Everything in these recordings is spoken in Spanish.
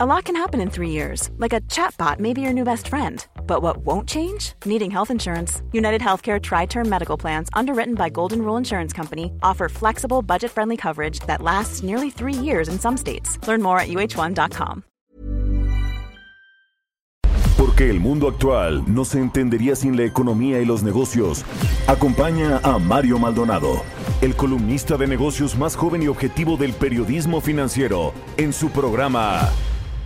A lot can happen in three years, like a chatbot may be your new best friend. But what won't change? Needing health insurance. United Healthcare Tri Term Medical Plans, underwritten by Golden Rule Insurance Company, offer flexible, budget friendly coverage that lasts nearly three years in some states. Learn more at uh1.com. Porque el mundo actual no se entendería sin la economía y los negocios. Acompaña a Mario Maldonado, el columnista de negocios más joven y objetivo del periodismo financiero, en su programa.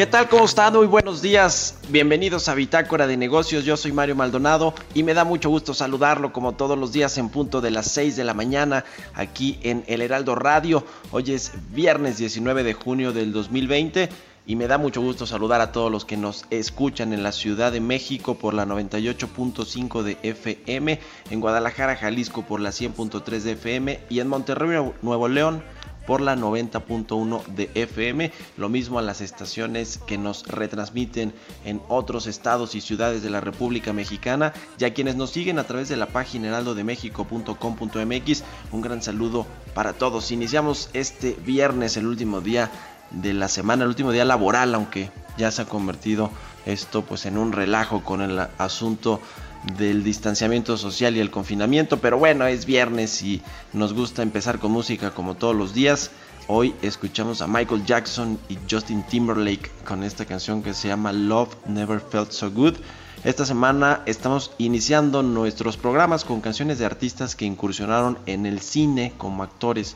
¿Qué tal? ¿Cómo están? Muy buenos días. Bienvenidos a Bitácora de Negocios. Yo soy Mario Maldonado y me da mucho gusto saludarlo como todos los días en punto de las 6 de la mañana aquí en El Heraldo Radio. Hoy es viernes 19 de junio del 2020 y me da mucho gusto saludar a todos los que nos escuchan en la Ciudad de México por la 98.5 de FM, en Guadalajara, Jalisco por la 100.3 de FM y en Monterrey, Nuevo León por la 90.1 de FM, lo mismo a las estaciones que nos retransmiten en otros estados y ciudades de la República Mexicana y a quienes nos siguen a través de la página heraldodemexico.com.mx, un gran saludo para todos. Iniciamos este viernes, el último día de la semana, el último día laboral, aunque ya se ha convertido esto pues en un relajo con el asunto del distanciamiento social y el confinamiento, pero bueno, es viernes y nos gusta empezar con música como todos los días. Hoy escuchamos a Michael Jackson y Justin Timberlake con esta canción que se llama Love Never Felt So Good. Esta semana estamos iniciando nuestros programas con canciones de artistas que incursionaron en el cine como actores.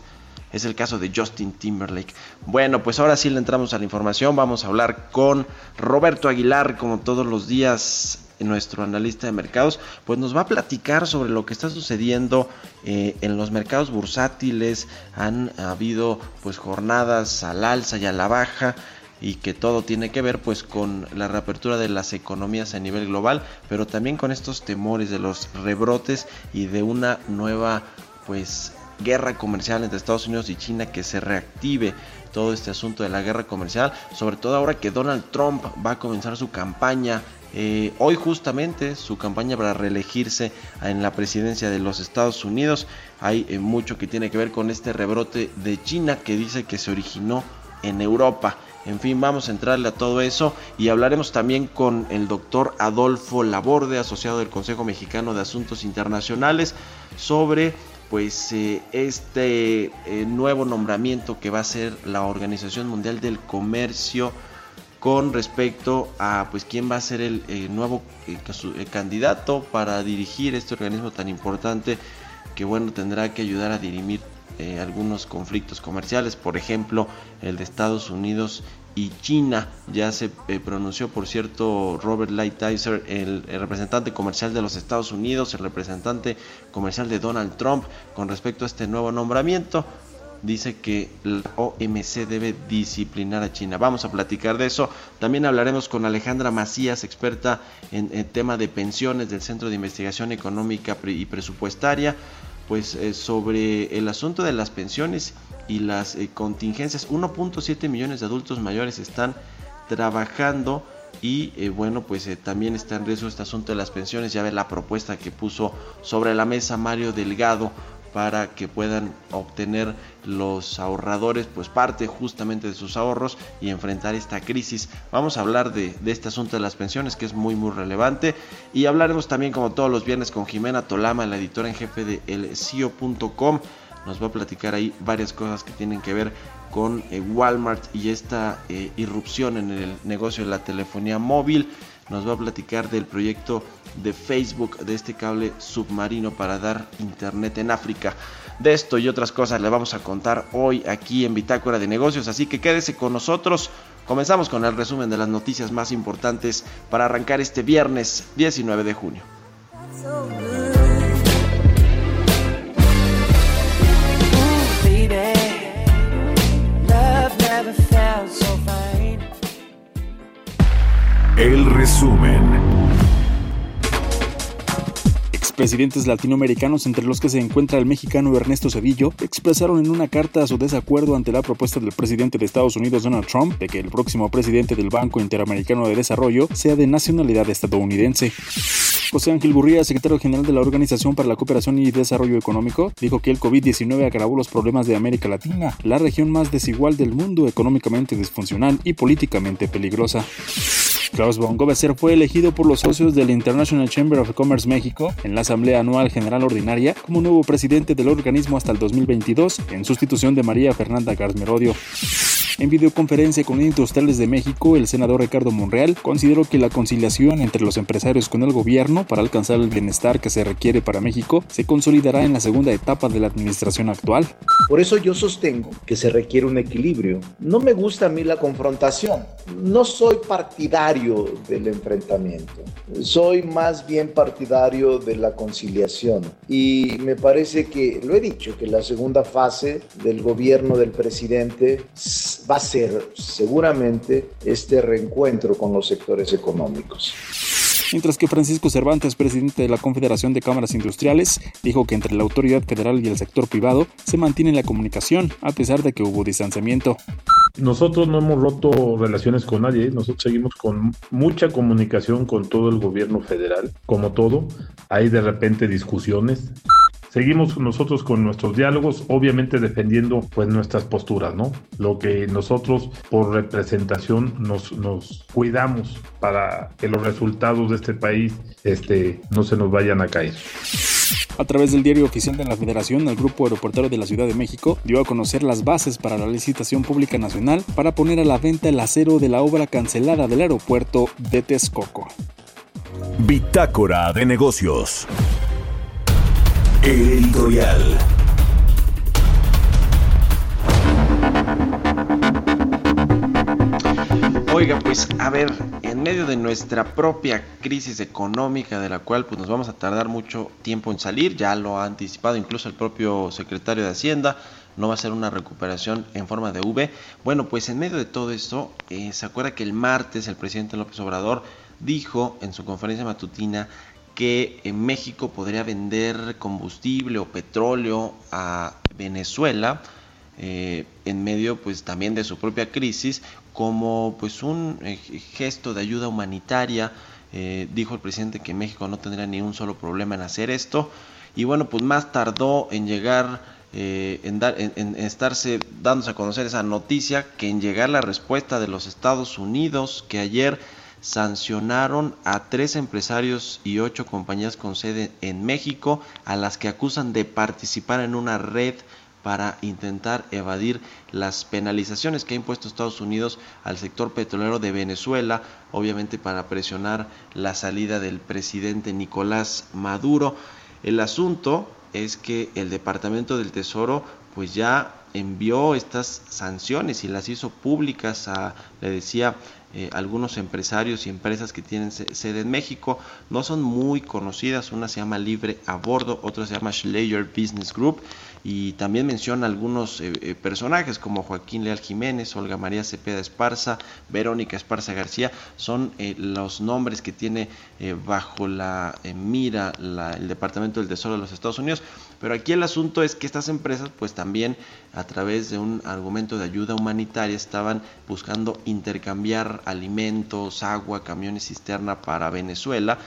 Es el caso de Justin Timberlake. Bueno, pues ahora sí le entramos a la información. Vamos a hablar con Roberto Aguilar, como todos los días nuestro analista de mercados, pues nos va a platicar sobre lo que está sucediendo eh, en los mercados bursátiles. Han habido pues jornadas al alza y a la baja y que todo tiene que ver pues con la reapertura de las economías a nivel global, pero también con estos temores de los rebrotes y de una nueva pues guerra comercial entre Estados Unidos y China que se reactive todo este asunto de la guerra comercial, sobre todo ahora que Donald Trump va a comenzar su campaña eh, hoy justamente su campaña para reelegirse en la presidencia de los Estados Unidos. Hay eh, mucho que tiene que ver con este rebrote de China que dice que se originó en Europa. En fin, vamos a entrarle a todo eso y hablaremos también con el doctor Adolfo Laborde, asociado del Consejo Mexicano de Asuntos Internacionales, sobre pues eh, este nuevo nombramiento que va a ser la Organización Mundial del Comercio con respecto a pues quién va a ser el, nuevo candidato para dirigir este organismo tan importante que bueno tendrá que ayudar a dirimir eh, algunos conflictos comerciales, por ejemplo el de Estados Unidos y China. Ya se eh, pronunció, por cierto, Robert Lighthizer, el, el, representante comercial de los Estados Unidos, el representante comercial de Donald Trump, con respecto a este nuevo nombramiento dice que la OMC debe disciplinar a China. Vamos a platicar de eso. También hablaremos con Alejandra Macías, experta en tema de pensiones del Centro de Investigación Económica y Presupuestaria, pues eh, sobre el asunto de las pensiones y las eh, contingencias. 1.7 millones de adultos mayores están trabajando y eh, bueno pues también está en riesgo este asunto de las pensiones ya ve la propuesta que puso sobre la mesa Mario Delgado para que puedan obtener los ahorradores pues parte justamente de sus ahorros y enfrentar esta crisis. Vamos a hablar de, este asunto de las pensiones que es muy muy relevante y hablaremos también como todos los viernes con Jimena Tolama, la editora en jefe de elcio.com. Nos va a platicar ahí varias cosas que tienen que ver con eh, Walmart y esta eh, irrupción en el negocio de la telefonía móvil nos va a platicar del proyecto de Facebook de este cable submarino para dar internet en África. De esto y otras cosas le vamos a contar hoy aquí en Bitácora de Negocios, así que quédese con nosotros. Comenzamos con el resumen de las noticias más importantes para arrancar este viernes 19 de junio. El resumen presidentes latinoamericanos, entre los que se encuentra el mexicano Ernesto Cedillo, expresaron en una carta su desacuerdo ante la propuesta del presidente de Estados Unidos Donald Trump de que el próximo presidente del Banco Interamericano de Desarrollo sea de nacionalidad estadounidense. José Ángel Gurría, secretario general de la Organización para la Cooperación y Desarrollo Económico, dijo que el COVID-19 agravó los problemas de América Latina, la región más desigual del mundo, económicamente disfuncional y políticamente peligrosa. Klaus von Gobeser fue elegido por los socios del International Chamber of Commerce México en la Asamblea Anual General Ordinaria como nuevo presidente del organismo hasta el 2022, en sustitución de María Fernanda Garzmerodio. En videoconferencia con Industriales de México, el senador Ricardo Monreal consideró que la conciliación entre los empresarios con el gobierno para alcanzar el bienestar que se requiere para México se consolidará en la segunda etapa de la administración actual. Por eso yo sostengo que se requiere un equilibrio. No me gusta a mí la confrontación. No soy partidario del enfrentamiento. Soy más bien partidario de la conciliación. Y me parece que, lo he dicho, que la segunda fase del gobierno del presidente va a ser seguramente este reencuentro con los sectores económicos. Mientras que Francisco Cervantes, presidente de la Confederación de Cámaras Industriales, dijo que entre la autoridad federal y el sector privado se mantiene la comunicación, a pesar de que hubo distanciamiento. Nosotros no hemos roto relaciones con nadie, nosotros seguimos con mucha comunicación con todo el gobierno federal, como todo. Hay de repente discusiones, seguimos nosotros con nuestros diálogos, obviamente defendiendo pues nuestras posturas, ¿no? Lo que nosotros por representación nos, nos cuidamos para que los resultados de este país este, no se nos vayan a caer. A través del diario oficial de la Federación, el Grupo Aeroportuario de la Ciudad de México dio a conocer las bases para la licitación pública nacional para poner a la venta el acero de la obra cancelada del aeropuerto de Texcoco. Bitácora de negocios. Editorial. Oiga, pues a ver, en medio de nuestra propia crisis económica de la cual pues nos vamos a tardar mucho tiempo en salir, ya lo ha anticipado incluso el propio secretario de Hacienda, no va a ser una recuperación en forma de V. Bueno, pues en medio de todo esto, eh, se acuerda que el martes el presidente López Obrador dijo en su conferencia matutina que en México podría vender combustible o petróleo a Venezuela eh, en medio pues también de su propia crisis como pues un eh, gesto de ayuda humanitaria. Eh, dijo el presidente que México no tendría ni un solo problema en hacer esto. Y bueno pues más tardó en llegar en, dar, en, estarse dándose a conocer esa noticia que en llegar la respuesta de los Estados Unidos que ayer sancionaron a tres empresarios y ocho compañías con sede en México a las que acusan de participar en una red para intentar evadir las penalizaciones que ha impuesto Estados Unidos al sector petrolero de Venezuela, obviamente para presionar la salida del presidente Nicolás Maduro. El asunto es que el Departamento del Tesoro pues ya envió estas sanciones y las hizo públicas a, le decía, eh, algunos empresarios y empresas que tienen sede en México. No son muy conocidas, una se llama Libre a Bordo, otra se llama Schleyer Business Group y también menciona algunos eh, eh, personajes como Joaquín Leal Jiménez, Olga María Cepeda Esparza, Verónica Esparza García, son los nombres que tiene bajo la mira el Departamento del Tesoro de los Estados Unidos. Pero aquí el asunto es que estas empresas pues también a través de un argumento de ayuda humanitaria estaban buscando intercambiar alimentos, agua, camiones cisterna para Venezuela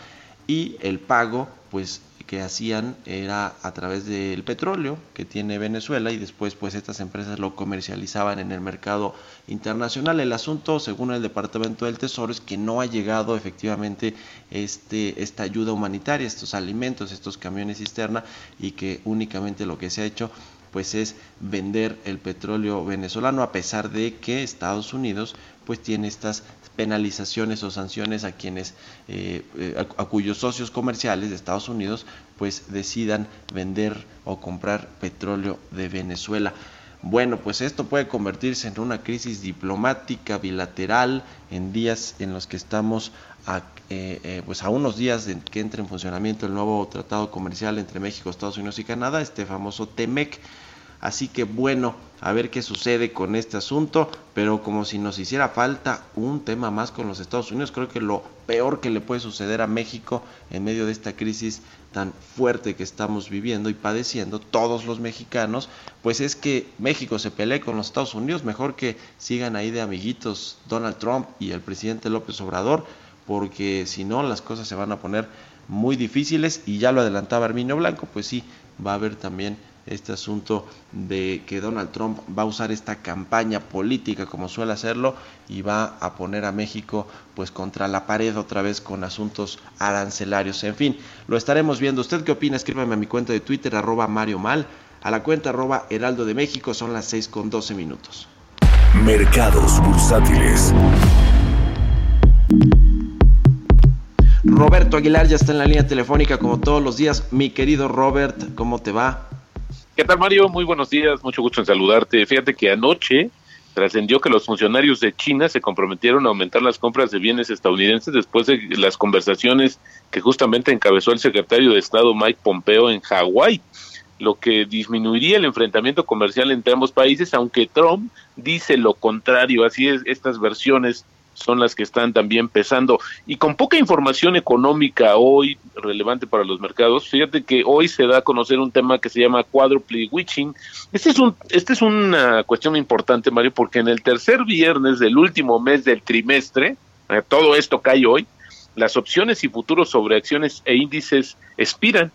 y el pago pues que hacían era a través del petróleo que tiene Venezuela y después pues estas empresas lo comercializaban en el mercado internacional. El asunto, según el Departamento del Tesoro, es que no ha llegado efectivamente este, esta ayuda humanitaria, estos alimentos, estos camiones cisterna y que únicamente lo que se ha hecho pues es vender el petróleo venezolano a pesar de que Estados Unidos pues tiene estas penalizaciones o sanciones a quienes eh, eh, a, cuyos socios comerciales de Estados Unidos pues decidan vender o comprar petróleo de Venezuela. Bueno, pues esto puede convertirse en una crisis diplomática bilateral en días en los que estamos a, eh, pues a unos días de que entre en funcionamiento el nuevo tratado comercial entre México, Estados Unidos y Canadá, este famoso TEMEC Así que bueno, a ver qué sucede con este asunto, pero como si nos hiciera falta un tema más con los Estados Unidos, creo que lo peor que le puede suceder a México en medio de esta crisis tan fuerte que estamos viviendo y padeciendo todos los mexicanos, pues es que México se pelee con los Estados Unidos, mejor que sigan ahí de amiguitos Donald Trump y el presidente López Obrador, porque si no las cosas se van a poner muy difíciles. Y ya lo adelantaba Arminio Blanco, pues sí, va a haber también este asunto de que Donald Trump va a usar esta campaña política como suele hacerlo y va a poner a México pues contra la pared otra vez con asuntos arancelarios. En fin, lo estaremos viendo. ¿Usted qué opina? Escríbame a mi cuenta de Twitter arroba Mario Mal, a la cuenta arroba Heraldo de México, son las 6 con 12 minutos. Mercados bursátiles. Roberto Aguilar ya está en la línea telefónica como todos los días. Mi querido Robert, ¿cómo te va? ¿Qué tal, Mario? Muy buenos días, mucho gusto en saludarte. Fíjate que anoche trascendió que los funcionarios de China se comprometieron a aumentar las compras de bienes estadounidenses después de las conversaciones que justamente encabezó el secretario de Estado Mike Pompeo en Hawái, lo que disminuiría el enfrentamiento comercial entre ambos países, aunque Trump dice lo contrario. Así es, estas versiones son las que están también pesando. Y con poca información económica hoy relevante para los mercados, fíjate que hoy se da a conocer un tema que se llama quadruple witching. Este es, un, este es una cuestión importante, Mario, porque en el tercer viernes del último mes del trimestre, eh, todo esto cae hoy, las opciones y futuros sobre acciones e índices expiran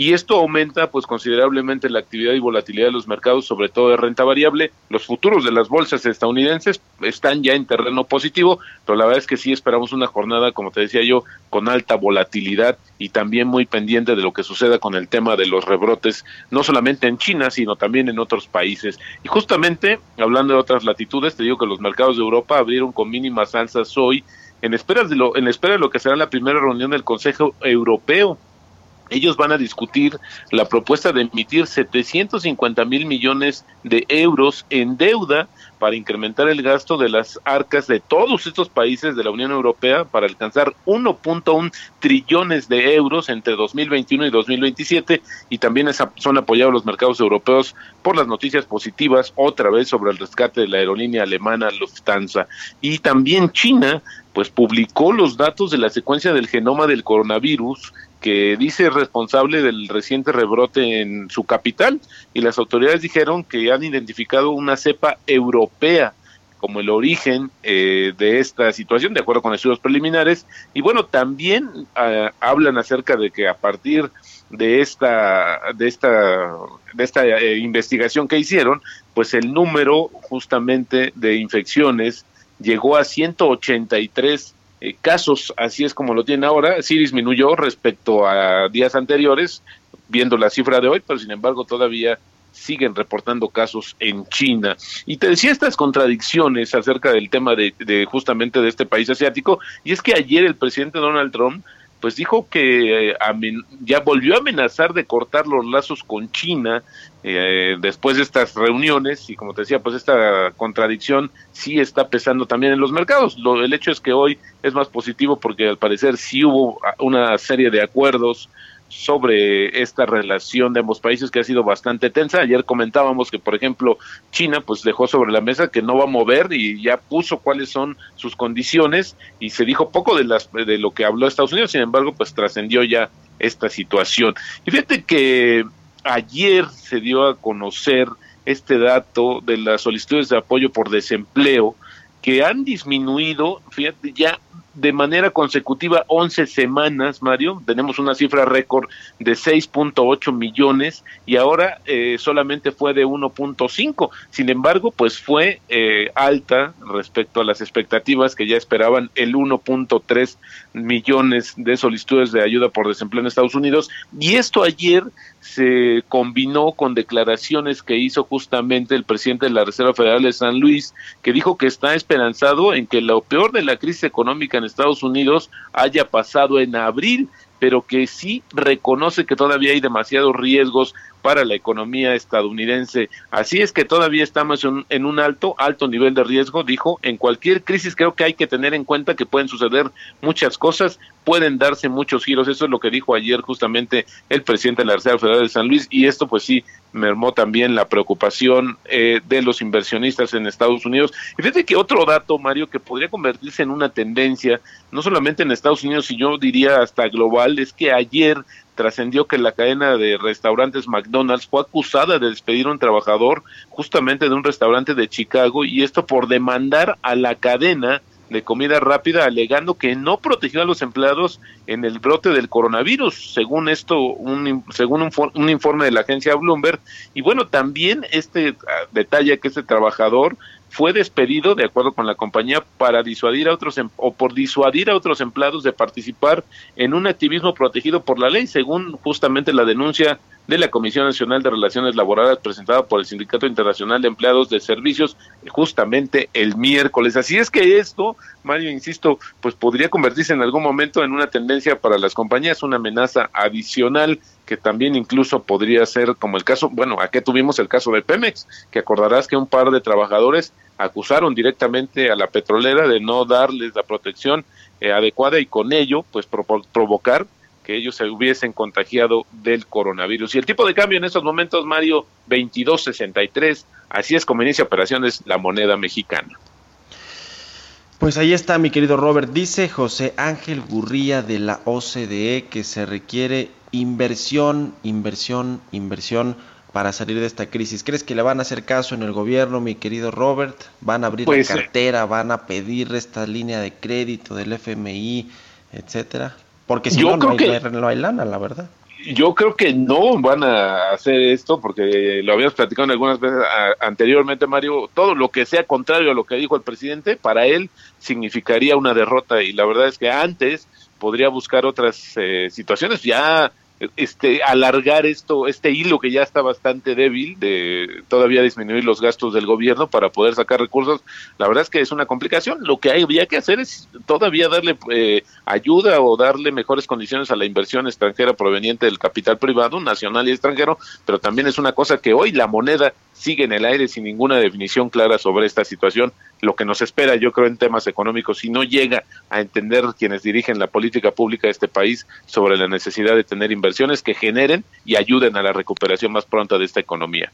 y esto aumenta pues considerablemente la actividad y volatilidad de los mercados, sobre todo de renta variable. Los futuros de las bolsas estadounidenses están ya en terreno positivo, pero la verdad es que sí esperamos una jornada, como te decía yo, con alta volatilidad y también muy pendiente de lo que suceda con el tema de los rebrotes, no solamente en China, sino también en otros países. Y justamente, hablando de otras latitudes, te digo que los mercados de Europa abrieron con mínimas alzas hoy en espera de lo, en espera de lo que será la primera reunión del Consejo Europeo ellos van a discutir la propuesta de emitir 750 mil millones de euros en deuda para incrementar el gasto de las arcas de todos estos países de la Unión Europea para alcanzar 1.1 trillones de euros entre 2021 y 2027 y también son apoyados los mercados europeos por las noticias positivas otra vez sobre el rescate de la aerolínea alemana Lufthansa. Y también China pues publicó los datos de la secuencia del genoma del coronavirus que dice responsable del reciente rebrote en su capital y las autoridades dijeron que han identificado una cepa europea como el origen eh, de esta situación, de acuerdo con estudios preliminares. Y bueno, también ah, hablan acerca de que a partir de esta, de esta, de esta eh, investigación que hicieron, pues el número justamente de infecciones llegó a 183 eh, casos, así es como lo tiene ahora, sí disminuyó respecto a días anteriores, viendo la cifra de hoy, pero sin embargo todavía siguen reportando casos en China. Y te decía estas contradicciones acerca del tema de, de justamente de este país asiático, y es que ayer el presidente Donald Trump pues dijo que eh, ya volvió a amenazar de cortar los lazos con China eh, después de estas reuniones y como te decía, pues esta contradicción sí está pesando también en los mercados. Lo, el hecho es que hoy es más positivo porque al parecer sí hubo una serie de acuerdos sobre esta relación de ambos países que ha sido bastante tensa. Ayer comentábamos que, por ejemplo, China pues dejó sobre la mesa que no va a mover y ya puso cuáles son sus condiciones y se dijo poco de las de lo que habló Estados Unidos, sin embargo, pues trascendió ya esta situación. Y fíjate que ayer se dio a conocer este dato de las solicitudes de apoyo por desempleo que han disminuido, fíjate, ya de manera consecutiva 11 semanas, Mario. Tenemos una cifra récord de 6.8 millones y ahora eh, solamente fue de 1.5. Sin embargo, pues fue eh, alta respecto a las expectativas que ya esperaban el 1.3 millones de solicitudes de ayuda por desempleo en Estados Unidos. Y esto ayer se combinó con declaraciones que hizo justamente el presidente de la Reserva Federal de San Luis, que dijo que está esperanzado en que lo peor de la crisis económica en Estados Unidos haya pasado en abril, pero que sí reconoce que todavía hay demasiados riesgos para la economía estadounidense. Así es que todavía estamos en, un alto, alto nivel de riesgo, dijo. En cualquier crisis creo que hay que tener en cuenta que pueden suceder muchas cosas, pueden darse muchos giros. Eso es lo que dijo ayer justamente el presidente de la Reserva Federal de San Luis y esto pues sí mermó también la preocupación eh, de los inversionistas en Estados Unidos. Y fíjate que otro dato, Mario, que podría convertirse en una tendencia, no solamente en Estados Unidos, sino yo diría hasta global, es que ayer trascendió que la cadena de restaurantes McDonald's fue acusada de despedir a un trabajador justamente de un restaurante de Chicago y esto por demandar a la cadena de comida rápida alegando que no protegió a los empleados en el brote del coronavirus, según esto, un, según un, informe de la agencia Bloomberg. Y bueno, también este ah, detalle que este trabajador fue despedido, de acuerdo con la compañía, para disuadir a otros em, o por disuadir a otros empleados de participar en un activismo protegido por la ley, según justamente la denuncia de la Comisión Nacional de Relaciones Laborales presentada por el Sindicato Internacional de Empleados de Servicios justamente el miércoles. Así es que esto, Mario, insisto, pues podría convertirse en algún momento en una tendencia para las compañías, una amenaza adicional que también incluso podría ser como el caso, bueno, aquí tuvimos el caso de Pemex, que acordarás que un par de trabajadores acusaron directamente a la petrolera de no darles la protección eh, adecuada y con ello pues provocar que ellos se hubiesen contagiado del coronavirus. Y el tipo de cambio en estos momentos, Mario, 22.63, así es como inicia operaciones la moneda mexicana. Pues ahí está, mi querido Robert. Dice José Ángel Gurría de la OCDE que se requiere inversión, inversión, inversión para salir de esta crisis. ¿Crees que le van a hacer caso en el gobierno, mi querido Robert? ¿Van a abrir la pues, eh, cartera? ¿Van a pedir esta línea de crédito del FMI, etcétera? Porque si no, no hay, lana, la verdad. Yo creo que no van a hacer esto, porque lo habíamos platicado algunas veces anteriormente, Mario. Todo lo que sea contrario a lo que dijo el presidente, para él significaría una derrota. Y la verdad es que antes podría buscar otras eh, situaciones. Ya este alargar esto este hilo que ya está bastante débil de todavía disminuir los gastos del gobierno para poder sacar recursos la verdad es que es una complicación. Lo que había que hacer es todavía darle eh, ayuda o darle mejores condiciones a la inversión extranjera proveniente del capital privado nacional y extranjero pero también es una cosa que hoy la moneda sigue en el aire sin ninguna definición clara sobre esta situación. Lo que nos espera, yo creo, en temas económicos, si no llega a entender quienes dirigen la política pública de este país sobre la necesidad de tener inversiones que generen y ayuden a la recuperación más pronta de esta economía.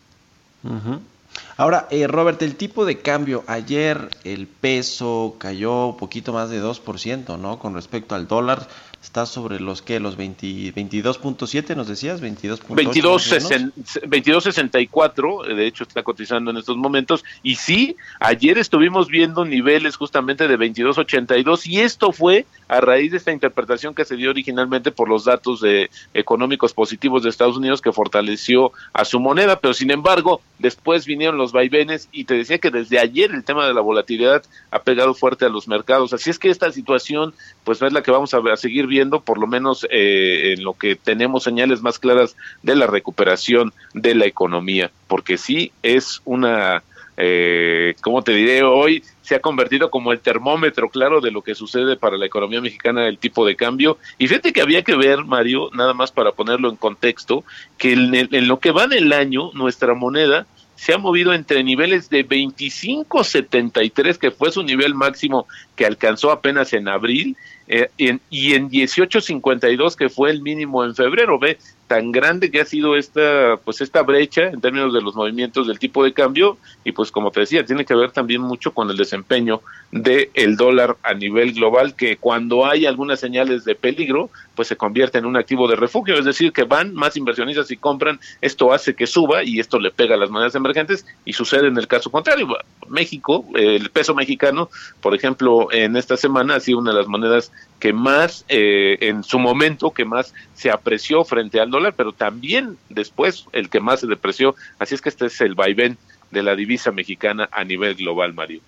Ahora, eh, Robert, el tipo de cambio, ayer el peso cayó un poquito más de 2%, ¿no? Con respecto al dólar, está sobre los que, los 22.7, nos decías, 22.8. 22.64, de hecho está cotizando en estos momentos, y sí, ayer estuvimos viendo niveles justamente de 22.82, y esto fue a raíz de esta interpretación que se dio originalmente por los datos de, económicos positivos de Estados Unidos que fortaleció a su moneda, pero sin embargo, después vinieron los vaivenes y te decía que desde ayer el tema de la volatilidad ha pegado fuerte a los mercados. Así es que esta situación, pues no es la que vamos a, a seguir viendo, por lo menos eh, en lo que tenemos señales más claras de la recuperación de la economía, porque sí es una eh, como te diré, hoy se ha convertido como el termómetro claro de lo que sucede para la economía mexicana, el tipo de cambio. Y fíjate que había que ver, Mario, nada más para ponerlo en contexto, que en, lo que va del año, nuestra moneda se ha movido entre niveles de 25.73, que fue su nivel máximo que alcanzó apenas en abril, eh, y en 18.52, que fue el mínimo en febrero. Ve, tan grande que ha sido esta pues esta brecha en términos de los movimientos del tipo de cambio y pues como te decía tiene que ver también mucho con el desempeño del el dólar a nivel global que cuando hay algunas señales de peligro pues se convierte en un activo de refugio es decir que van más inversionistas y compran esto hace que suba y esto le pega a las monedas emergentes y sucede en el caso contrario México el peso mexicano por ejemplo en esta semana ha sido una de las monedas que más eh, en su momento que más se apreció frente al dólar, pero también después el que más se depreció. Así es que este es el vaivén de la divisa mexicana a nivel global, Mario.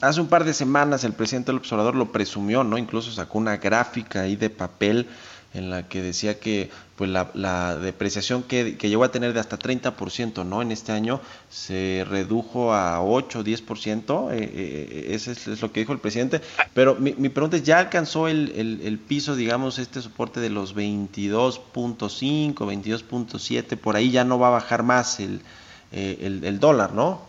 Hace un par de semanas el presidente del observador lo presumió, ¿no? Incluso sacó una gráfica ahí de papel en la que decía que pues la, depreciación que, llegó a tener de hasta 30%, ¿no? En este año se redujo a 8 o 10%, eh, eh, eso es, lo que dijo el presidente. Pero mi, pregunta es, ¿ya alcanzó el, el, piso, digamos, este soporte de los 22.5, 22.7? Por ahí ya no va a bajar más eh, el, el dólar, ¿no?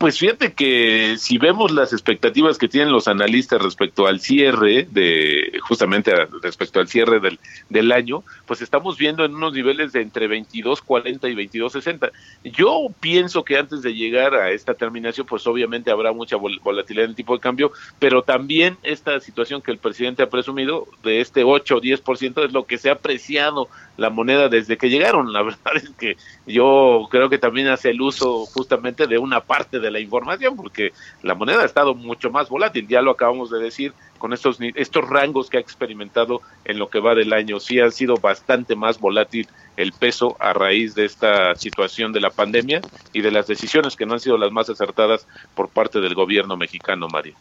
Pues fíjate que si vemos las expectativas que tienen los analistas respecto al cierre de justamente respecto al cierre del, del año, pues estamos viendo en unos niveles de entre 22.40 y 22.60. Yo pienso que antes de llegar a esta terminación, pues obviamente habrá mucha volatilidad en el tipo de cambio, pero también esta situación que el presidente ha presumido de este 8 o 10% es lo que se ha apreciado la moneda desde que llegaron. La verdad es que yo creo que también hace el uso justamente de una parte de la información, porque la moneda ha estado mucho más volátil, ya lo acabamos de decir, con estos, estos rangos que ha experimentado en lo que va del año. Sí ha sido bastante más volátil el peso a raíz de esta situación de la pandemia y de las decisiones que no han sido las más acertadas por parte del gobierno mexicano, Mario.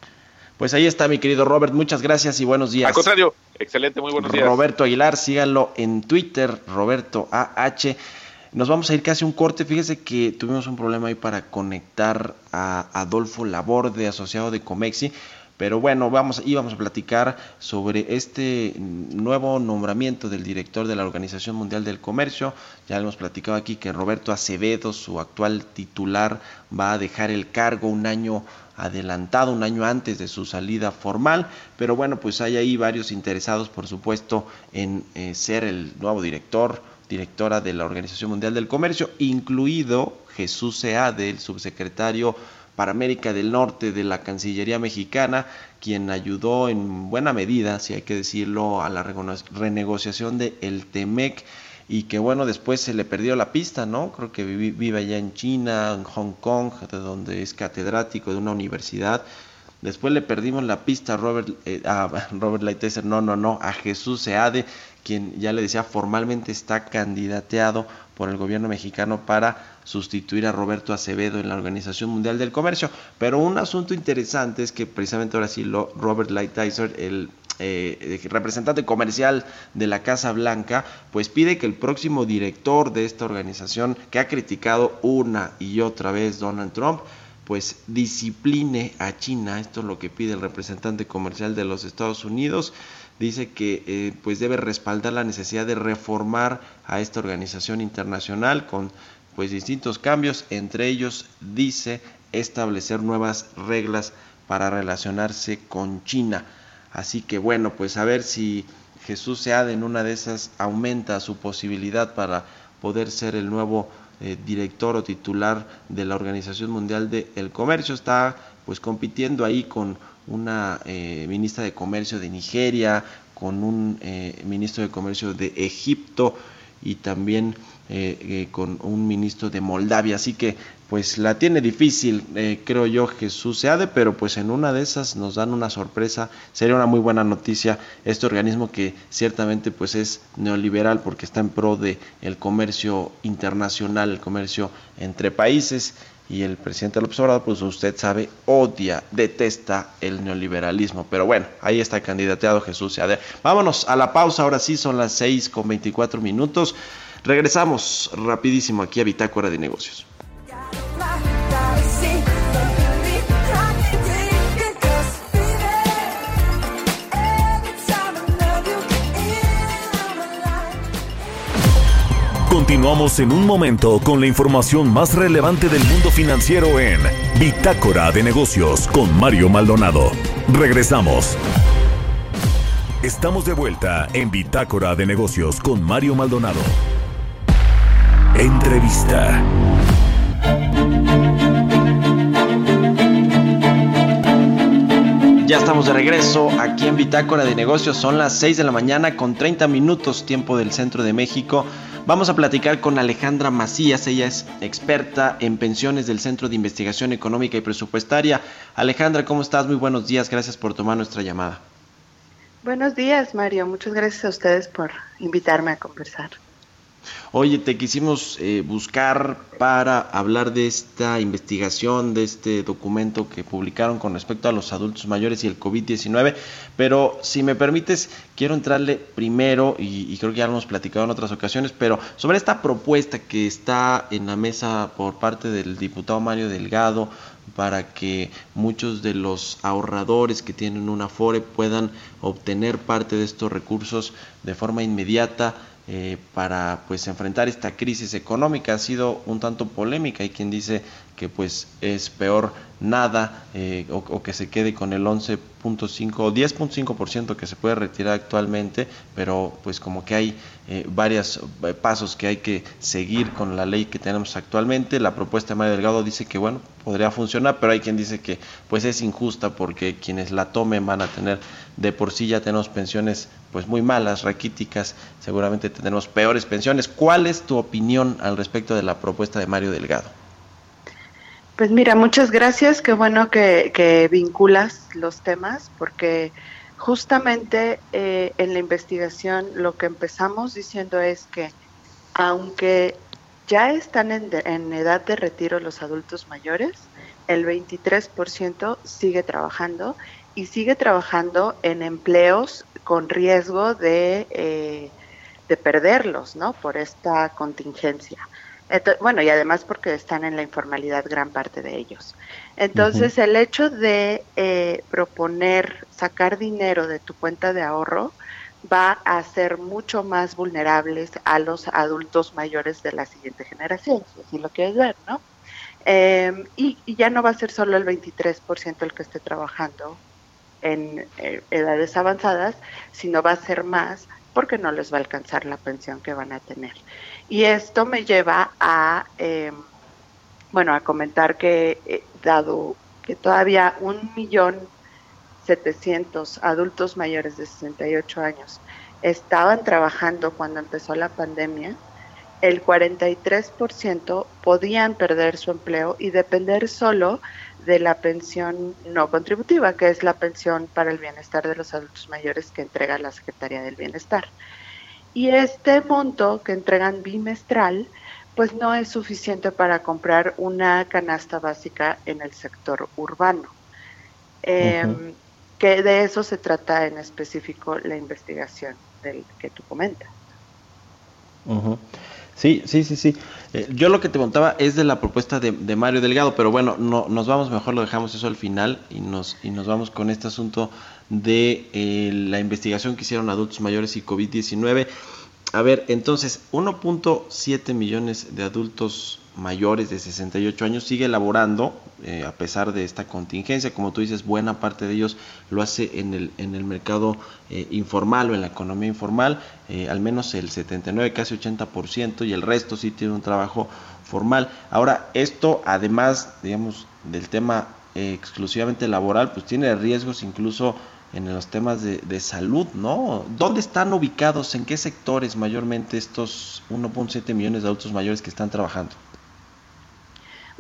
Pues ahí está, mi querido Robert. Muchas gracias y buenos días. Al contrario, excelente, muy buenos días. Roberto Aguilar, síganlo en Twitter, Roberto AH. Nos vamos a ir casi un corte. Fíjese que tuvimos un problema ahí para conectar a Adolfo Laborde, asociado de Comexi. Pero bueno, vamos, íbamos a platicar sobre este nuevo nombramiento del director de la Organización Mundial del Comercio. Ya hemos platicado aquí que Roberto Acevedo, su actual titular, va a dejar el cargo un año adelantado un año antes de su salida formal, pero bueno, pues hay ahí varios interesados, por supuesto, en eh, ser el nuevo director, directora de la Organización Mundial del Comercio, incluido Jesús Seade, el subsecretario para América del Norte de la Cancillería mexicana, quien ayudó en buena medida, si hay que decirlo, a la renegociación de el TEMEC y que bueno, después se le perdió la pista, ¿no? Creo que vive, allá en China, en Hong Kong, de donde es catedrático de una universidad. Después le perdimos la pista a Robert, eh, a Robert no, no, no, a Jesús Seade, quien ya le decía formalmente está candidateado por el gobierno mexicano para sustituir a Roberto Acevedo en la Organización Mundial del Comercio. Pero un asunto interesante es que precisamente ahora sí Robert Lighthizer, el eh, representante comercial de la Casa Blanca, pues pide que el próximo director de esta organización, que ha criticado una y otra vez Donald Trump, pues discipline a China. Esto es lo que pide el representante comercial de los Estados Unidos. Dice que eh, pues debe respaldar la necesidad de reformar a esta organización internacional con pues distintos cambios. Entre ellos dice establecer nuevas reglas para relacionarse con China. Así que bueno, pues a ver si Jesús Seade en una de esas aumenta su posibilidad para poder ser el nuevo eh, director o titular de la Organización Mundial del Comercio. Está pues compitiendo ahí con una eh, ministra de Comercio de Nigeria, con un eh, ministro de Comercio de Egipto y también con un ministro de Moldavia. Así que pues la tiene difícil, eh, creo yo, Jesús Seade, pero pues en una de esas nos dan una sorpresa, sería una muy buena noticia este organismo que ciertamente pues es neoliberal porque está en pro de el comercio internacional, el comercio entre países y el presidente López Obrador, pues usted sabe, odia, detesta el neoliberalismo. Pero bueno, ahí está candidateado Jesús. Vámonos a la pausa, ahora sí son las 6 con 24 minutos. Regresamos rapidísimo aquí a Bitácora de Negocios. Continuamos en un momento con la información más relevante del mundo financiero en Bitácora de Negocios con Mario Maldonado. Regresamos. Estamos de vuelta en Bitácora de Negocios con Mario Maldonado. Entrevista. Ya estamos de regreso aquí en Bitácora de Negocios. Son las 6 de la mañana con 30 minutos tiempo del centro de México. Vamos a platicar con Alejandra Macías, ella es experta en pensiones del Centro de Investigación Económica y Presupuestaria. Alejandra, ¿cómo estás? Muy buenos días, gracias por tomar nuestra llamada. Buenos días, Mario. Muchas gracias a ustedes por invitarme a conversar. Oye, te quisimos eh, buscar para hablar de esta investigación, de este documento que publicaron con respecto a los adultos mayores y el COVID-19, pero si me permites, quiero entrarle primero, y, creo que ya lo hemos platicado en otras ocasiones, pero sobre esta propuesta que está en la mesa por parte del diputado Mario Delgado para que muchos de los ahorradores que tienen una FORE puedan obtener parte de estos recursos de forma inmediata eh, para pues enfrentar esta crisis económica ha sido un tanto polémica. Hay quien dice que pues es peor nada eh, o, que se quede con el 11.5 o 10.5% que se puede retirar actualmente, pero pues como que hay eh, varios pasos que hay que seguir con la ley que tenemos actualmente. La propuesta de Mario Delgado dice que bueno, podría funcionar, pero hay quien dice que pues es injusta porque quienes la tomen van a tener de por sí ya tenemos pensiones pues muy malas, raquíticas, seguramente tendremos peores pensiones. ¿Cuál es tu opinión al respecto de la propuesta de Mario Delgado? Pues mira, muchas gracias, qué bueno que, vinculas los temas, porque justamente eh, en la investigación lo que empezamos diciendo es que aunque ya están en, en edad de retiro los adultos mayores, el 23% sigue trabajando y sigue trabajando en empleos con riesgo de, eh, de perderlos, ¿no? Por esta contingencia. Bueno, y además porque están en la informalidad gran parte de ellos. Entonces, el hecho de eh, proponer sacar dinero de tu cuenta de ahorro va a hacer mucho más vulnerables a los adultos mayores de la siguiente generación, si así lo quieres ver, ¿no? Em, y, y, ya no va a ser solo el 23% el que esté trabajando en eh, edades avanzadas, sino va a ser más porque no les va a alcanzar la pensión que van a tener. Y esto me lleva a, em, bueno, a comentar que eh, dado que todavía un millón setecientos adultos mayores de 68 años estaban trabajando cuando empezó la pandemia, el 43% podían perder su empleo y depender solo de la pensión no contributiva, que es la pensión para el bienestar de los adultos mayores que entrega la Secretaría del Bienestar. Y este monto que entregan bimestral, pues no es suficiente para comprar una canasta básica en el sector urbano. Em, que de eso se trata en específico la investigación del que tú comentas. Sí, sí, sí, sí. Eh, yo lo que te contaba es de la propuesta de, Mario Delgado, pero bueno, no, nos vamos, mejor lo dejamos eso al final y nos, y nos vamos con este asunto de eh, la investigación que hicieron adultos mayores y COVID-19. A ver, entonces, 1.7 millones de adultos mayores de 68 años sigue elaborando eh, a pesar de esta contingencia. Como tú dices, buena parte de ellos lo hace en el, en el mercado eh, informal o en la economía informal, eh, al menos el 79, casi 80%, y el resto sí tiene un trabajo formal. Ahora, esto además, digamos, del tema exclusivamente laboral, pues tiene riesgos incluso en los temas de, de, salud, ¿no? ¿Dónde están ubicados? ¿En qué sectores mayormente estos 1.7 millones de adultos mayores que están trabajando?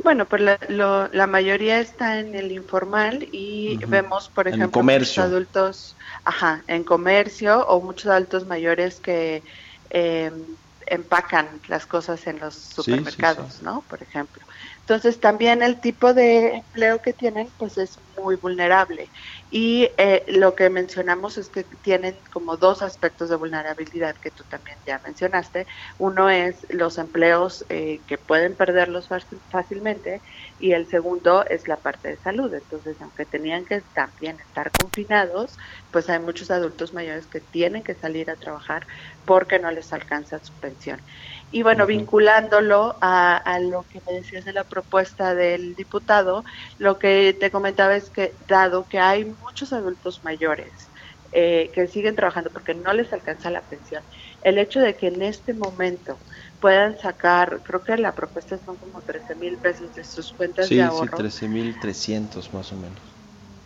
Bueno, pues la, la mayoría está en el informal y vemos, por ejemplo, muchos adultos, ajá, en comercio o muchos adultos mayores que em, empacan las cosas en los supermercados, ¿no? Por ejemplo. Entonces también el tipo de empleo que tienen pues es muy vulnerable y eh, lo que mencionamos es que tienen como dos aspectos de vulnerabilidad que tú también ya mencionaste. Uno es los empleos eh, que pueden perderlos fácilmente y el segundo es la parte de salud. Entonces, aunque tenían que también estar confinados, pues hay muchos adultos mayores que tienen que salir a trabajar porque no les alcanza su pensión. Y bueno, vinculándolo a, lo que me decías de la propuesta del diputado, lo que te comentaba es que dado que hay muchos adultos mayores eh, que siguen trabajando porque no les alcanza la pensión, el hecho de que en este momento puedan sacar, creo que la propuesta son como 13 mil pesos de sus cuentas de ahorro. Sí, 13 mil 300 más o menos.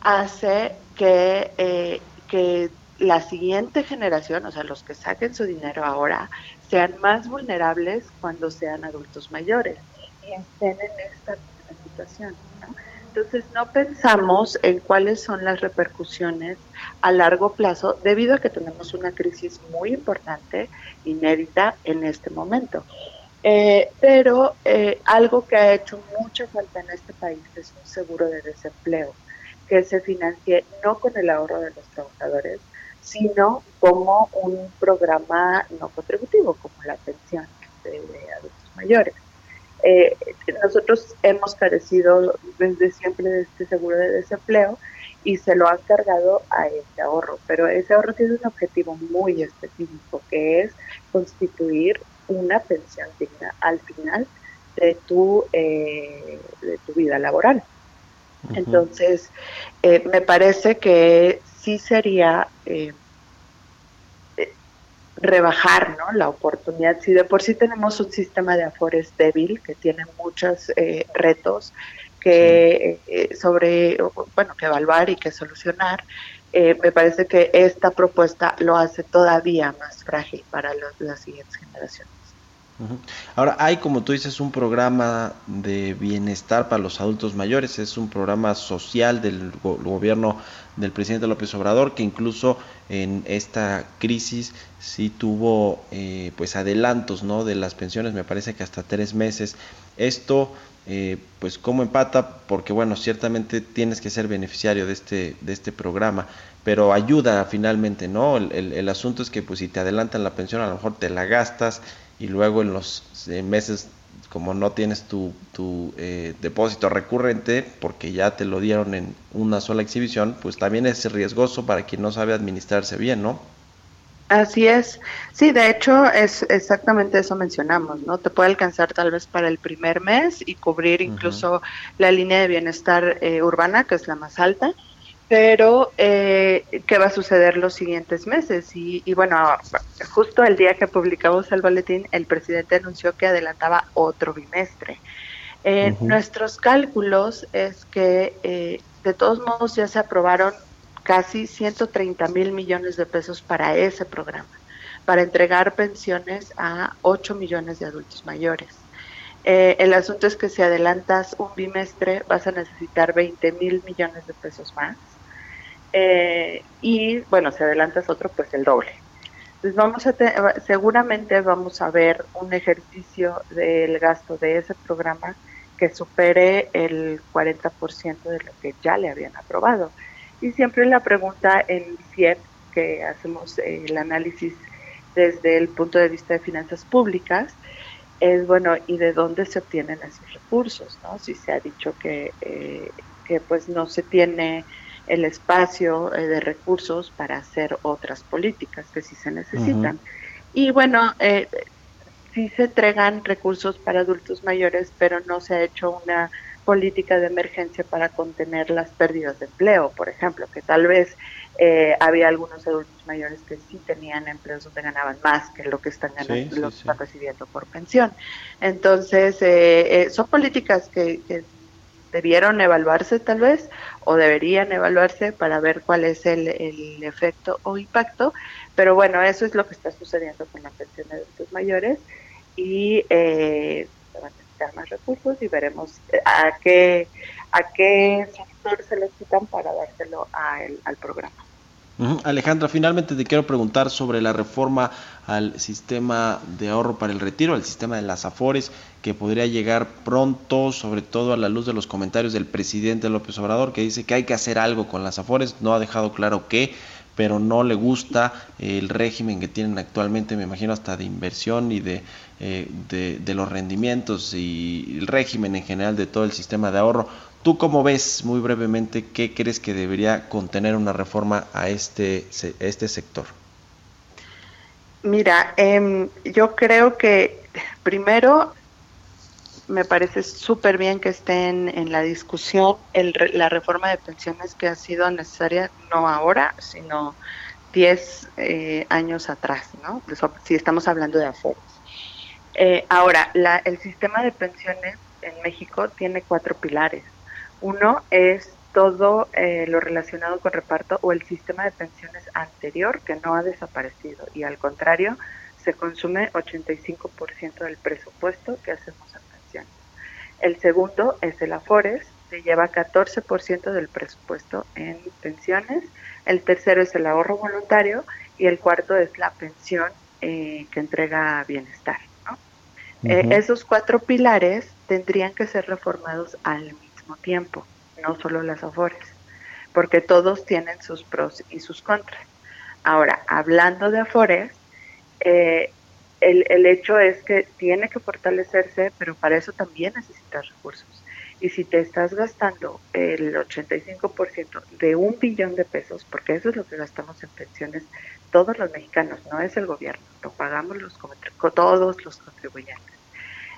Hace que, eh, que la siguiente generación, o sea, los que saquen su dinero ahora, sean más vulnerables cuando sean adultos mayores y estén en esta situación. Entonces no pensamos en cuáles son las repercusiones a largo plazo debido a que tenemos una crisis muy importante, inédita en este momento. Eh, pero eh, algo que ha hecho mucha falta en este país es un seguro de desempleo que se financie no con el ahorro de los trabajadores, sino como un programa no contributivo, como la pensión de, adultos mayores. Eh, nosotros hemos carecido desde siempre de este seguro de desempleo y se lo han cargado a este ahorro, pero ese ahorro tiene un objetivo muy específico, que es constituir una pensión digna al final de tu, eh, de tu vida laboral. Entonces, eh, me parece que sí sería eh, eh, rebajar ¿no? la oportunidad. Si de por sí tenemos un sistema de afores débil que tiene muchos retos que sobre, bueno, que evaluar y que solucionar, me parece que esta propuesta lo hace todavía más frágil para las siguientes generaciones. Ahora, hay, como tú dices, un programa de bienestar para los adultos mayores, es un programa social del gobierno del presidente López Obrador, que incluso en esta crisis sí tuvo eh, pues adelantos ¿no? de las pensiones, me parece que hasta tres meses. Esto, eh, pues, ¿cómo empata? Porque, bueno, ciertamente tienes que ser beneficiario de este, de este programa, pero ayuda finalmente, ¿no? El, el asunto es que, pues, si te adelantan la pensión, a lo mejor te la gastas y luego en los eh, meses como no tienes tu, tu eh, depósito recurrente porque ya te lo dieron en una sola exhibición, pues también es riesgoso para quien no sabe administrarse bien, ¿no? Así es. Sí, de hecho es exactamente eso mencionamos, ¿no? Te puede alcanzar tal vez para el primer mes y cubrir incluso la línea de bienestar eh, urbana, que es la más alta, pero eh, ¿qué va a suceder los siguientes meses? Y, bueno, justo el día que publicamos el boletín, el presidente anunció que adelantaba otro bimestre. Eh, nuestros cálculos es que eh, de todos modos ya se aprobaron casi 130 mil millones de pesos para ese programa, para entregar pensiones a 8 millones de adultos mayores. el asunto es que si adelantas un bimestre vas a necesitar 20 mil millones de pesos más eh, y bueno, si adelantas otro, pues el doble. Entonces vamos a seguramente vamos a ver un ejercicio del gasto de ese programa que supere el 40% de lo que ya le habían aprobado. Y siempre la pregunta en CIEP, que hacemos el análisis desde el punto de vista de finanzas públicas, es bueno, ¿y de dónde se obtienen esos recursos? ¿no? Si se ha dicho que, eh, que pues no se tiene el espacio eh, de recursos para hacer otras políticas que sí se necesitan. Y bueno, eh, sí se entregan recursos para adultos mayores, pero no se ha hecho una política de emergencia para contener las pérdidas de empleo, por ejemplo, que tal vez eh, había algunos adultos mayores que sí tenían empleos donde ganaban más que lo que están ganando, lo que están recibiendo por pensión. Entonces, eh, son políticas que, que debieron evaluarse tal vez o deberían evaluarse para ver cuál es el, efecto o impacto, pero bueno, eso es lo que está sucediendo con la pensión de adultos mayores y eh, se van a necesitar más recursos y veremos a qué, a qué sector se les quitan para dárselo al programa. Alejandra, finalmente te quiero preguntar sobre la reforma al sistema de ahorro para el retiro, al sistema de las AFORES, que podría llegar pronto, sobre todo a la luz de los comentarios del presidente López Obrador, que dice que hay que hacer algo con las AFORES, no ha dejado claro qué, pero no le gusta el régimen que tienen actualmente, me imagino hasta de inversión y de, eh, los rendimientos y el régimen en general de todo el sistema de ahorro. ¿Tú cómo ves, muy brevemente, qué crees que debería contener una reforma a este, este sector? Mira, em, yo creo que primero me parece súper bien que estén en la discusión el, la reforma de pensiones que ha sido necesaria no ahora, sino 10 eh, años atrás, ¿no? Si estamos hablando de afuera. Eh, ahora, la, el sistema de pensiones en México tiene cuatro pilares. Uno es todo eh, lo relacionado con reparto o el sistema de pensiones anterior que no ha desaparecido y al contrario se consume 85% del presupuesto que hacemos en pensiones. El segundo es el AFORES, se lleva 14% del presupuesto en pensiones, el tercero es el ahorro voluntario y el cuarto es la pensión eh, que entrega bienestar. Eh, esos cuatro pilares tendrían que ser reformados al mismo tiempo, no solo las AFORES, porque todos tienen sus pros y sus contras. Ahora, hablando de AFORES, eh, el, el hecho es que tiene que fortalecerse, pero para eso también necesitas recursos. Y si te estás gastando el 85% de un billón de pesos, porque eso es lo que gastamos en pensiones todos los mexicanos, no es el gobierno, lo pagamos los todos los contribuyentes.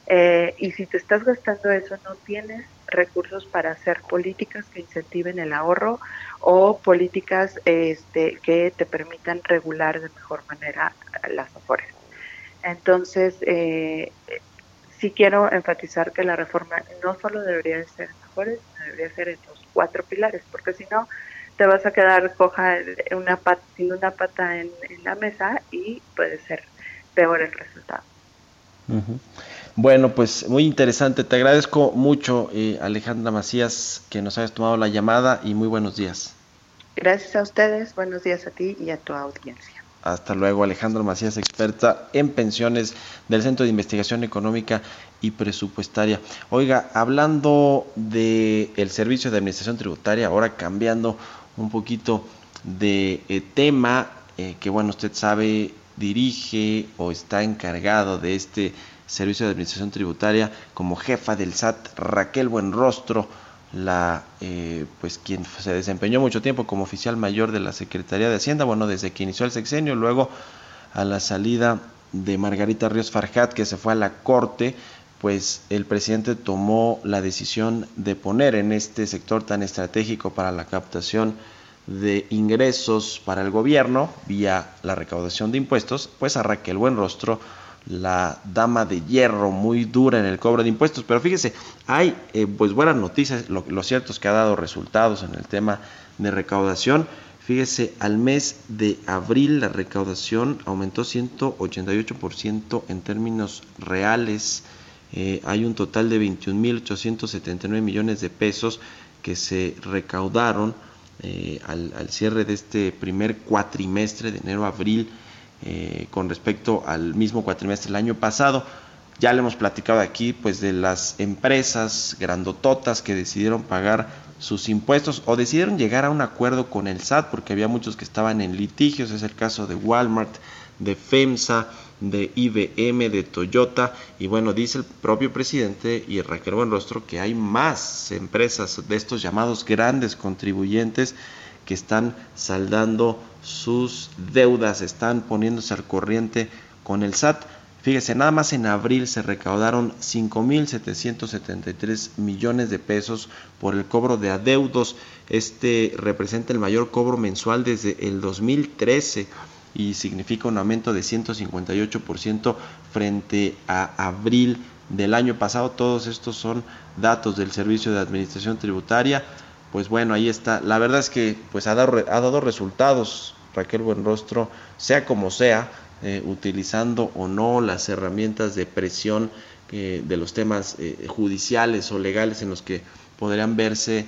Eh, y si te estás gastando eso, no tienes recursos para hacer políticas que incentiven el ahorro o políticas este, que te permitan regular de mejor manera las afores. Entonces, eh, sí quiero enfatizar que la reforma no solo debería de ser en mejores, debería ser en los cuatro pilares, porque si no te vas a quedar coja una pata, sin una pata en, la mesa y puede ser peor el resultado. Bueno, pues muy interesante. Te agradezco mucho, eh, Alejandra Macías, que nos hayas tomado la llamada y muy buenos días. Gracias a ustedes, buenos días a ti y a tu audiencia. Hasta luego, Alejandro Macías, experta en pensiones del Centro de Investigación Económica y Presupuestaria. Oiga, hablando del el Servicio de Administración Tributaria, ahora cambiando un poquito de eh, tema, eh, que bueno, usted sabe, dirige o está encargado de este Servicio de Administración Tributaria como jefa del SAT, Raquel Buenrostro la eh, pues quien se desempeñó mucho tiempo como oficial mayor de la Secretaría de Hacienda, bueno, desde que inició el sexenio, luego a la salida de Margarita Ríos Farjat, que se fue a la corte, pues el presidente tomó la decisión de poner en este sector tan estratégico para la captación de ingresos para el gobierno vía la recaudación de impuestos, pues a Raquel Buenrostro la dama de hierro muy dura en el cobro de impuestos. Pero fíjese, hay eh, pues buenas noticias, lo, cierto es que ha dado resultados en el tema de recaudación. Fíjese, al mes de abril la recaudación aumentó 188% en términos reales. Eh, hay un total de 21.879 millones de pesos que se recaudaron eh, al, al, cierre de este primer cuatrimestre de enero a abril eh, con respecto al mismo cuatrimestre del año pasado. Ya le hemos platicado aquí pues de las empresas grandototas que decidieron pagar sus impuestos o decidieron llegar a un acuerdo con el SAT porque había muchos que estaban en litigios, es el caso de Walmart, de FEMSA, de IBM, de Toyota y bueno, dice el propio presidente y Raquel Buenrostro que hay más empresas de estos llamados grandes contribuyentes que están saldando sus deudas, están poniéndose al corriente con el SAT. Fíjese, nada más en abril se recaudaron 5.773 millones de pesos por el cobro de adeudos. Este representa el mayor cobro mensual desde el 2013 y significa un aumento de 158% frente a abril del año pasado. Todos estos son datos del Servicio de Administración Tributaria pues bueno, ahí está. La verdad es que pues ha dado, ha dado resultados Raquel Buenrostro, sea como sea, eh, utilizando o no las herramientas de presión eh, de los temas eh, judiciales o legales en los que podrían verse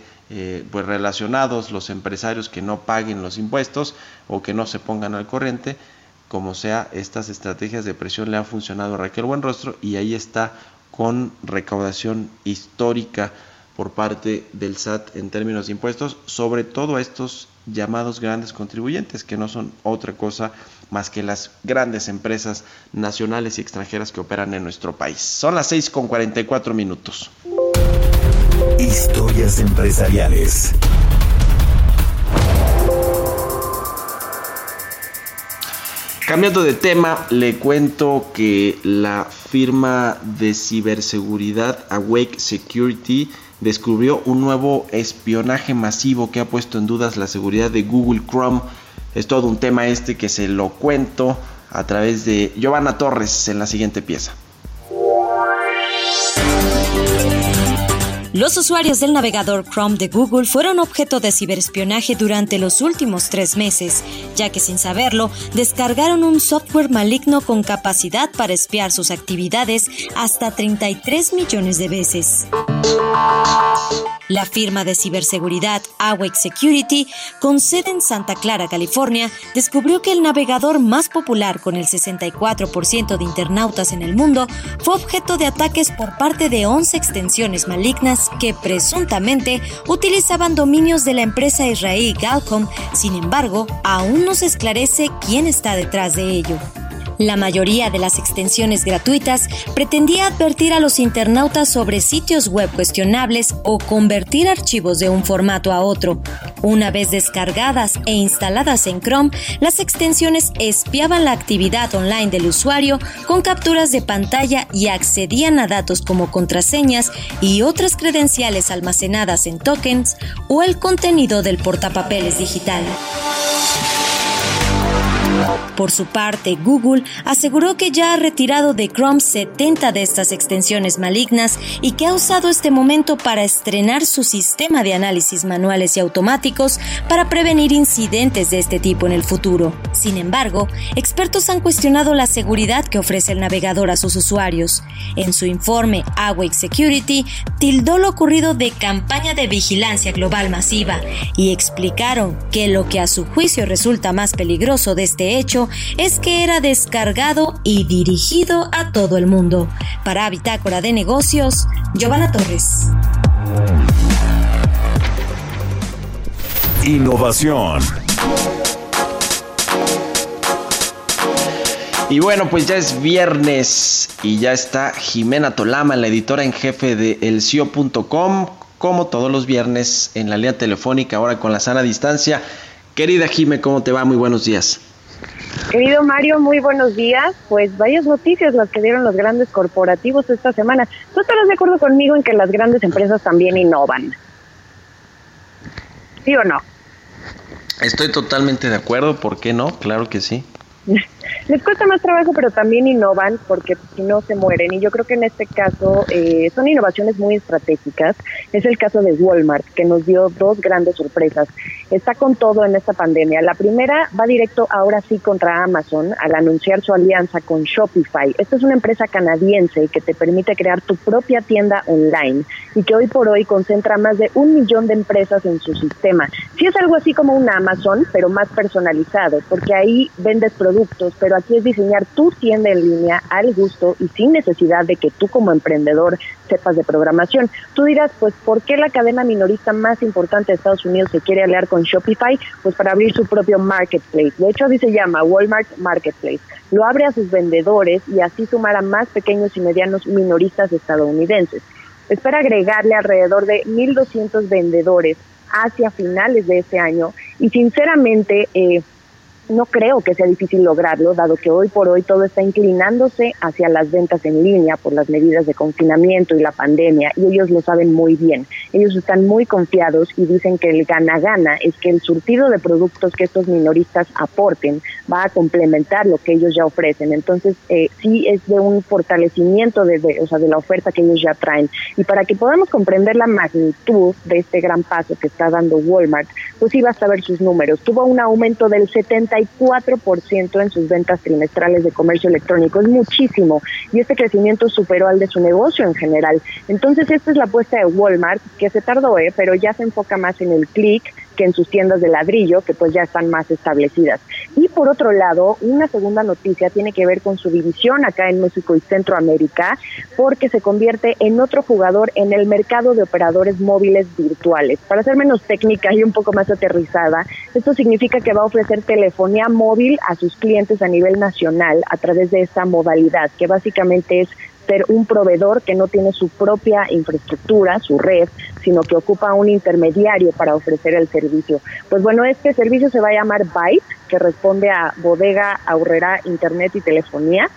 pues relacionados los empresarios que no paguen los impuestos o que no se pongan al corriente, como sea, estas estrategias de presión le han funcionado a Raquel Buenrostro y ahí está con recaudación histórica por parte del SAT en términos de impuestos, sobre todo a estos llamados grandes contribuyentes, que no son otra cosa más que las grandes empresas nacionales y extranjeras que operan en nuestro país. Son las 6 con 44 minutos. Historias empresariales. Cambiando de tema, le cuento que la firma de ciberseguridad Awake Security descubrió un nuevo espionaje masivo que ha puesto en dudas la seguridad de Google Chrome. Es todo un tema este que se lo cuento a través de Giovanna Torres en la siguiente pieza. Los usuarios del navegador Chrome de Google fueron objeto de ciberespionaje durante los últimos tres meses, ya que sin saberlo, descargaron un software maligno con capacidad para espiar sus actividades hasta 33 millones de veces. La firma de ciberseguridad Awake Security, con sede en Santa Clara, California, descubrió que el navegador más popular con el 64% de internautas en el mundo fue objeto de ataques por parte de 11 extensiones malignas que presuntamente utilizaban dominios de la empresa israelí Galcom. Sin embargo, aún no se esclarece quién está detrás de ello. La mayoría de las extensiones gratuitas pretendía advertir a los internautas sobre sitios web cuestionables o convertir archivos de un formato a otro. Una vez descargadas e instaladas en Chrome, las extensiones espiaban la actividad online del usuario con capturas de pantalla y accedían a datos como contraseñas y otras credenciales almacenadas en tokens o el contenido del portapapeles digital. Por su parte, Google aseguró que ya ha retirado de Chrome 70 de estas extensiones malignas y que ha usado este momento para estrenar su sistema de análisis manuales y automáticos para prevenir incidentes de este tipo en el futuro. Sin embargo, expertos han cuestionado la seguridad que ofrece el navegador a sus usuarios. En su informe, Awake Security tildó lo ocurrido de campaña de vigilancia global masiva y explicaron que lo que a su juicio resulta más peligroso de este hecho es que era descargado y dirigido a todo el mundo. Para Bitácora de Negocios, Giovanna Torres. Innovación. Y bueno, pues ya es viernes y ya está Jimena Tolama, la editora en jefe de elcio.com, como todos los viernes en la línea telefónica, ahora con la sana distancia. Querida Jime, ¿cómo te va? Muy buenos días. Querido Mario, muy buenos días. Pues varias noticias las que dieron los grandes corporativos esta semana. ¿Tú estarás de acuerdo conmigo en que las grandes empresas también innovan? ¿Sí o no? Estoy totalmente de acuerdo, ¿por qué no? Claro que sí. Les cuesta más trabajo, pero también innovan porque si no se mueren. Y yo creo que en este caso eh, son innovaciones muy estratégicas. Es el caso de Walmart, que nos dio dos grandes sorpresas. Está con todo en esta pandemia. La primera va directo ahora sí contra Amazon al anunciar su alianza con Shopify. Esta es una empresa canadiense que te permite crear tu propia tienda online y que hoy por hoy concentra más de un millón de empresas en su sistema. Sí es algo así como un Amazon, pero más personalizado, porque ahí vendes productos, pero aquí es diseñar tu tienda en línea al gusto y sin necesidad de que tú como emprendedor sepas de programación. Tú dirás, pues, ¿por qué la cadena minorista más importante de Estados Unidos se quiere aliar con Shopify? Pues para abrir su propio marketplace. De hecho, así se llama Walmart Marketplace. Lo abre a sus vendedores y así sumar a más pequeños y medianos minoristas estadounidenses. Espera agregarle alrededor de 1.200 vendedores hacia finales de este año y sinceramente eh, no creo que sea difícil lograrlo, dado que hoy por hoy todo está inclinándose hacia las ventas en línea por las medidas de confinamiento y la pandemia, y ellos lo saben muy bien. Ellos están muy confiados y dicen que el gana-gana es que el surtido de productos que estos minoristas aporten va a complementar lo que ellos ya ofrecen. Entonces, eh, sí es de un fortalecimiento de, o sea, de la oferta que ellos ya traen. Y para que podamos comprender la magnitud de este gran paso que está dando Walmart, pues sí basta ver sus números. Tuvo un aumento del 70 4% en sus ventas trimestrales de comercio electrónico. Es muchísimo y este crecimiento superó al de su negocio en general. Entonces, esta es la apuesta de Walmart, que se tardó, ¿eh? pero ya se enfoca más en el clic que en sus tiendas de ladrillo, que pues ya están más establecidas. Y por otro lado, una segunda noticia tiene que ver con su división acá en México y Centroamérica, porque se convierte en otro jugador en el mercado de operadores móviles virtuales. Para ser menos técnica y un poco más aterrizada, esto significa que va a ofrecer telefonía móvil a sus clientes a nivel nacional a través de esta modalidad, que básicamente es ser un proveedor que no tiene su propia infraestructura, su red, sino que ocupa un intermediario para ofrecer el servicio. Pues bueno, este servicio se va a llamar Byte, que responde a bodega, ahorrera, internet y telefonía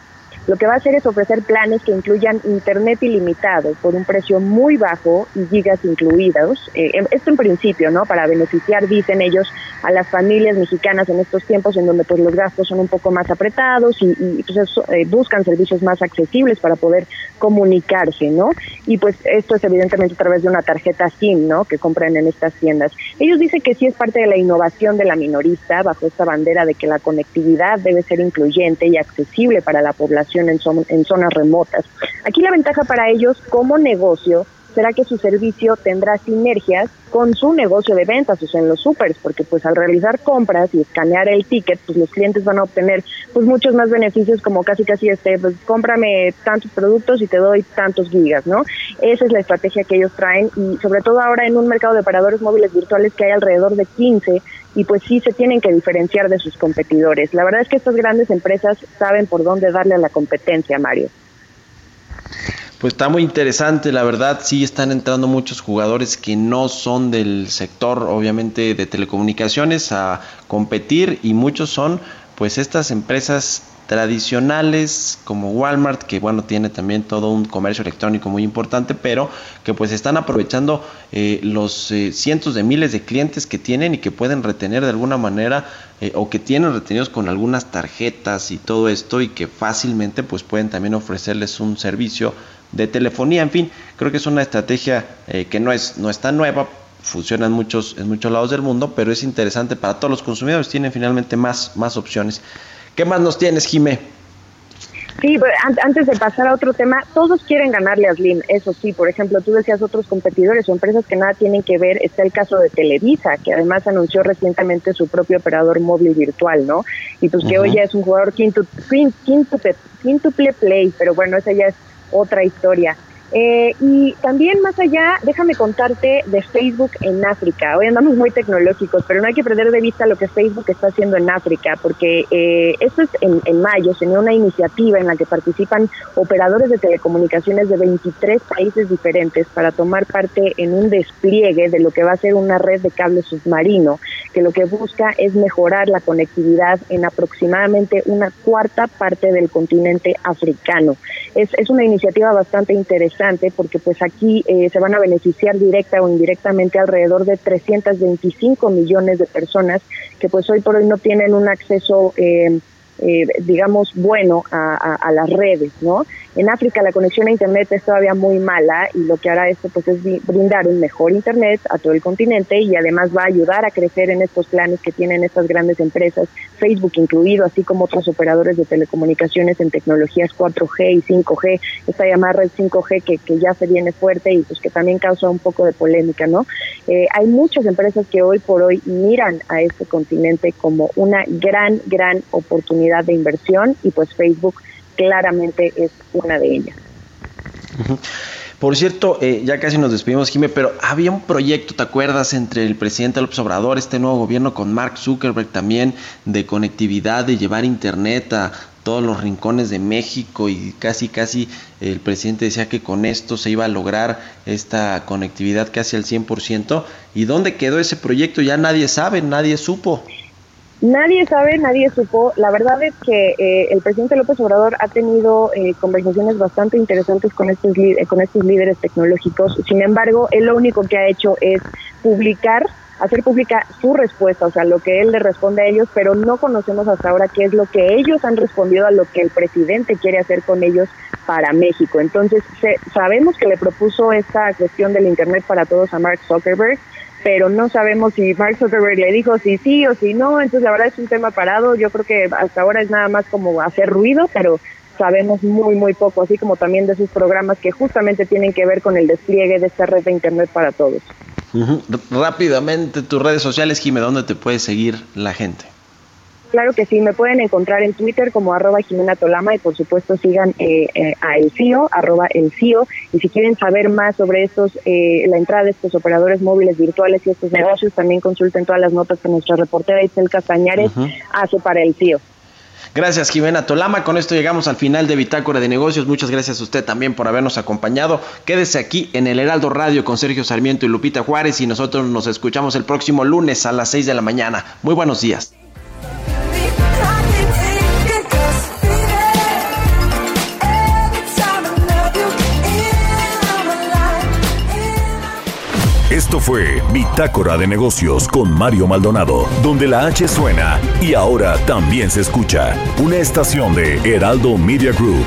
lo que va a hacer es ofrecer planes que incluyan internet ilimitado por un precio muy bajo y gigas incluidos. Eh, em, esto en principio, ¿no? Para beneficiar, dicen ellos, a las familias mexicanas en estos tiempos en donde pues los gastos son un poco más apretados y, pues, eh, buscan servicios más accesibles para poder comunicarse, ¿no? Y pues esto es evidentemente a través de una tarjeta SIM, ¿no? Que compran en estas tiendas. Ellos dicen que sí es parte de la innovación de la minorista bajo esta bandera de que la conectividad debe ser incluyente y accesible para la población en, en zonas remotas. Aquí la ventaja para ellos como negocio será que su servicio tendrá sinergias con su negocio de ventas, o sea, en los supers, porque pues al realizar compras y escanear el ticket, pues los clientes van a obtener pues muchos más beneficios como casi casi este, pues cómprame tantos productos y te doy tantos gigas, ¿no? Esa es la estrategia que ellos traen y sobre todo ahora en un mercado de operadores móviles virtuales que hay alrededor de 15 y pues sí se tienen que diferenciar de sus competidores. La verdad es que estas grandes empresas saben por dónde darle a la competencia, Mario. Pues está muy interesante, la verdad, sí están entrando muchos jugadores que no son del sector, obviamente, de telecomunicaciones a competir y muchos son, pues, estas empresas tradicionales como Walmart, que bueno, tiene también todo un comercio electrónico muy importante, pero que pues están aprovechando eh, los eh, cientos de miles de clientes que tienen y que pueden retener de alguna manera eh, o que tienen retenidos con algunas tarjetas y todo esto y que fácilmente pues pueden también ofrecerles un servicio de telefonía, en fin, creo que es una estrategia que no es, no es tan nueva, funciona en muchos, en muchos lados del mundo, pero es interesante para todos los consumidores, tienen finalmente más, más opciones. ¿Qué más nos tienes, Jimé? Sí, antes de pasar a otro tema, todos quieren ganarle a Slim, eso sí, por ejemplo, tú decías otros competidores o empresas que nada tienen que ver, está el caso de Televisa, que además anunció recientemente su propio operador móvil virtual, ¿no? Y pues que hoy ya es un jugador quinto, quintuple play, pero bueno, esa ya es otra historia. Eh, y también más allá, déjame contarte de Facebook en África. Hoy andamos muy tecnológicos, pero no hay que perder de vista lo que Facebook está haciendo en África, porque eh, esto es en, mayo, tenía una iniciativa en la que participan operadores de telecomunicaciones de 23 países diferentes para tomar parte en un despliegue de lo que va a ser una red de cable submarino, que lo que busca es mejorar la conectividad en aproximadamente una cuarta parte del continente africano. Es, es una iniciativa bastante interesante porque pues aquí eh, se van a beneficiar directa o indirectamente alrededor de 325 millones de personas que pues hoy por hoy no tienen un acceso eh, eh, digamos, bueno a, las redes, ¿no? En África la conexión a Internet es todavía muy mala y lo que hará esto pues es brindar un mejor Internet a todo el continente y además va a ayudar a crecer en estos planes que tienen estas grandes empresas, Facebook incluido, así como otros operadores de telecomunicaciones en tecnologías 4G y 5G, esta llamada red 5G que, que ya se viene fuerte y pues que también causa un poco de polémica, ¿no? Eh, hay muchas empresas que hoy por hoy miran a este continente como una gran, gran oportunidad de inversión y pues Facebook claramente es una de ellas. Por cierto, eh, ya casi nos despedimos, Jimé, pero había un proyecto, ¿te acuerdas?, entre el presidente López Obrador, este nuevo gobierno, con Mark Zuckerberg también, de conectividad, de llevar Internet a todos los rincones de México y casi, casi el presidente decía que con esto se iba a lograr esta conectividad casi al 100%. ¿Y dónde quedó ese proyecto? Ya nadie sabe, nadie supo. Nadie sabe, nadie supo. La verdad es que eh, el presidente López Obrador ha tenido eh, conversaciones bastante interesantes con estos, con estos líderes tecnológicos. Sin embargo, él lo único que ha hecho es publicar, hacer pública su respuesta, o sea, lo que él le responde a ellos, pero no conocemos hasta ahora qué es lo que ellos han respondido a lo que el presidente quiere hacer con ellos para México. Entonces, sabemos que le propuso esta cuestión del Internet para todos a Mark Zuckerberg pero no sabemos si Mark Zuckerberg le dijo si sí o si no, entonces la verdad es un tema parado, yo creo que hasta ahora es nada más como hacer ruido, pero sabemos muy, muy poco, así como también de sus programas que justamente tienen que ver con el despliegue de esta red de Internet para todos. Rápidamente, tus redes sociales, Jimé, ¿dónde te puede seguir la gente? Claro que sí, me pueden encontrar en Twitter como arroba Jimena Tolama y por supuesto sigan eh, eh, a El CIO, arroba El CIO. Y si quieren saber más sobre estos, eh, la entrada de estos operadores móviles virtuales y estos negocios, también consulten todas las notas que nuestra reportera Isel Castañares hace para El CIO. Gracias, Jimena Tolama. Con esto llegamos al final de Bitácora de Negocios. Muchas gracias a usted también por habernos acompañado. Quédese aquí en el Heraldo Radio con Sergio Sarmiento y Lupita Juárez y nosotros nos escuchamos el próximo lunes a las 6 de la mañana. Muy buenos días. Esto fue Bitácora de Negocios con Mario Maldonado, donde la H suena y ahora también se escucha. Una estación de Heraldo Media Group.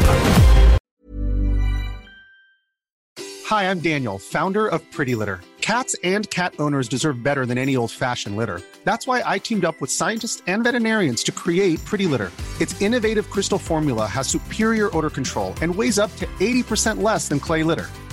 Hi, I'm Daniel, founder of Pretty Litter. Cats and cat owners deserve better than any old-fashioned litter. That's why I teamed up with scientists and veterinarians to create Pretty Litter. Its innovative crystal formula has superior odor control and weighs up to 80% less than clay litter.